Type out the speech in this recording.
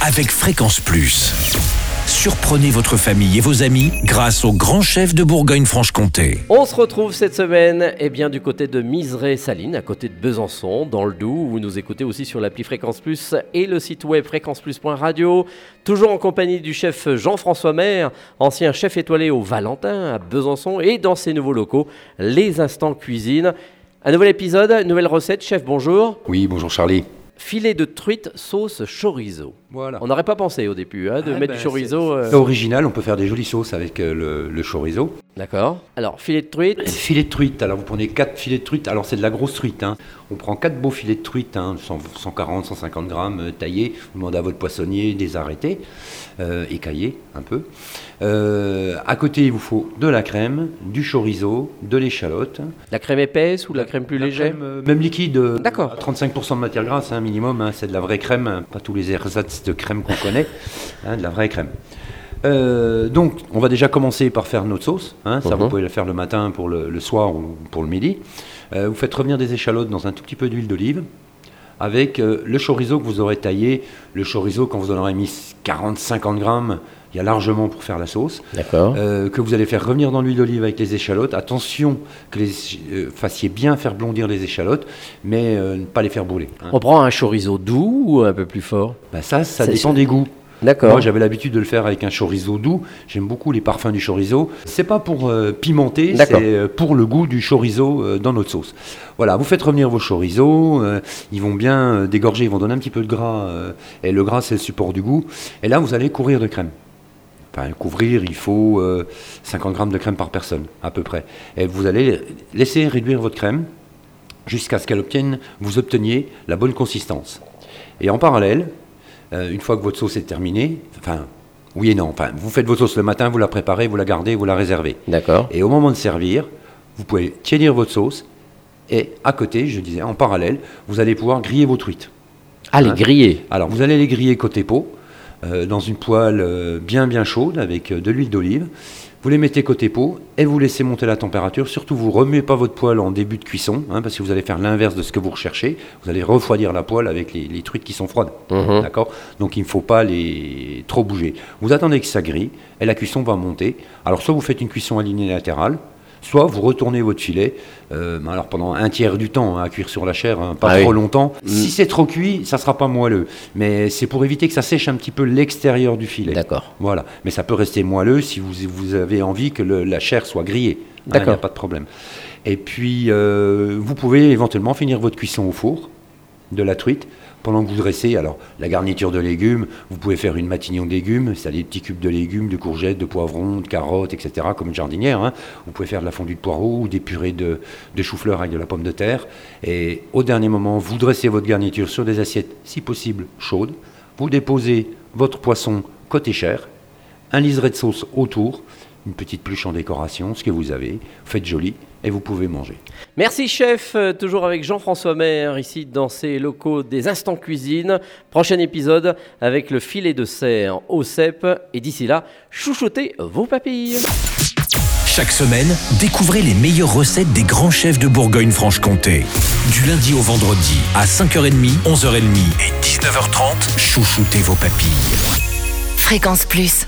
avec Fréquence Plus. Surprenez votre famille et vos amis grâce au grand chef de Bourgogne-Franche-Comté. On se retrouve cette semaine eh bien, du côté de Miseré-Saline, à côté de Besançon, dans le Doubs. Vous nous écoutez aussi sur l'appli Fréquence Plus et le site web fréquenceplus.radio. Toujours en compagnie du chef Jean-François Maire, ancien chef étoilé au Valentin à Besançon et dans ses nouveaux locaux, les Instants Cuisine. Un nouvel épisode, une nouvelle recette. Chef, bonjour. Oui, bonjour Charlie. Filet de truite sauce chorizo. Voilà. On n'aurait pas pensé au début hein, de Ah mettre ben, du chorizo. c'est- euh, Original, on peut faire des jolies sauces avec euh, le, le chorizo. D'accord. Alors, filet de truite. Filet de truite, alors vous prenez 4 filets de truite, alors c'est de la grosse truite. hein. On prend 4 beaux filets de truite, hein, 100 140, 150 grammes euh, taillés. Vous demandez à votre poissonnier de les arrêter, euh, écailler un peu. Euh, à côté, il vous faut de la crème, du chorizo, de l'échalote. La crème épaisse ou la crème plus La légère crème, euh, Même liquide, D'accord. à 35% de matière grasse, hein, minimum, hein, c'est de la vraie crème, hein, pas tous les ersatz de crème qu'on connaît, hein, de la vraie crème. Euh, donc, on va déjà commencer par faire notre sauce. hein, ça, Mhm. vous pouvez le faire le matin pour le, le soir ou pour le midi. Euh, vous faites revenir des échalotes dans un tout petit peu d'huile d'olive avec euh, le chorizo que vous aurez taillé. Le chorizo, quand vous en aurez mis 40-50 grammes, il y a largement pour faire la sauce. D'accord. Euh, que vous allez faire revenir dans l'huile d'olive avec les échalotes. Attention que les euh, fassiez bien faire blondir les échalotes, mais ne pas les faire brûler. hein. On prend un chorizo doux ou un peu plus fort? Bah ça, ça C'est- dépend des goûts. D'accord. Moi, j'avais l'habitude de le faire avec un chorizo doux. J'aime beaucoup les parfums du chorizo. C'est pas pour euh, pimenter, c'est euh, pour le goût du chorizo euh, dans notre sauce. Voilà, vous faites revenir vos chorizos. euh, ils vont bien dégorger, ils vont donner un petit peu de gras. et le gras, c'est le support du goût. Et là, vous allez couvrir de crème. Enfin, couvrir, il faut euh, 50 grammes de crème par personne, à peu près. Et vous allez laisser réduire votre crème jusqu'à ce qu'elle obtienne, vous obteniez la bonne consistance. Et en parallèle, euh, une fois que votre sauce est terminée, enfin, oui et non, enfin, vous faites votre sauce le matin, vous la préparez, vous la gardez, vous la réservez. D'accord. Et au moment de servir, vous pouvez tiédir votre sauce et à côté, je disais, en parallèle, vous allez pouvoir griller vos truites. Ah, les Hein grillés. Alors, vous allez les griller côté peau, euh, dans une poêle euh, bien bien chaude avec de l'huile d'olive. Vous les mettez côté peau et vous laissez monter la température. Surtout, vous remuez pas votre poêle en début de cuisson, hein, parce que vous allez faire l'inverse de ce que vous recherchez. Vous allez refroidir la poêle avec les, les truites qui sont froides. Mhm. D'accord? Donc, il ne faut pas les trop bouger. Vous attendez que ça grille et la cuisson va monter. Alors, soit vous faites une cuisson alignée latérale, soit vous retournez votre filet, euh, alors pendant un tiers du temps hein, à cuire sur la chair, hein, pas Ah trop oui. longtemps. Mm. Si c'est trop cuit, ça sera pas moelleux, mais c'est pour éviter que ça sèche un petit peu l'extérieur du filet. D'accord. Voilà, mais ça peut rester moelleux si vous, vous avez envie que le- la chair soit grillée. Hein, Il n'y D'accord. a pas de problème. Et puis, euh, vous pouvez éventuellement finir votre cuisson au four de la truite pendant que vous dressez. Alors, la garniture de légumes, vous pouvez faire une matignon de légumes, c'est-à-dire des petits cubes de légumes, de courgettes, de poivrons, de carottes, etc., comme une jardinière. hein. Vous pouvez faire de la fondue de poireaux ou des purées de, chou-fleur avec de la pomme de terre. Et au dernier moment, vous dressez votre garniture sur des assiettes, si possible, chaudes. Vous déposez votre poisson côté chair, un liseré de sauce autour, une petite pluche en décoration, ce que vous avez. Faites joli et vous pouvez manger. Merci chef, Euh, toujours avec Jean-François Maire ici dans ces locaux des Instants Cuisine. Prochain épisode avec le filet de cerf au cèpe. Et d'ici là, chouchoutez vos papilles. Chaque semaine, découvrez les meilleures recettes des grands chefs de Bourgogne-Franche-Comté. Du lundi au vendredi, à 5h30, 11h30 et 19h30, chouchoutez vos papilles. Fréquence Plus.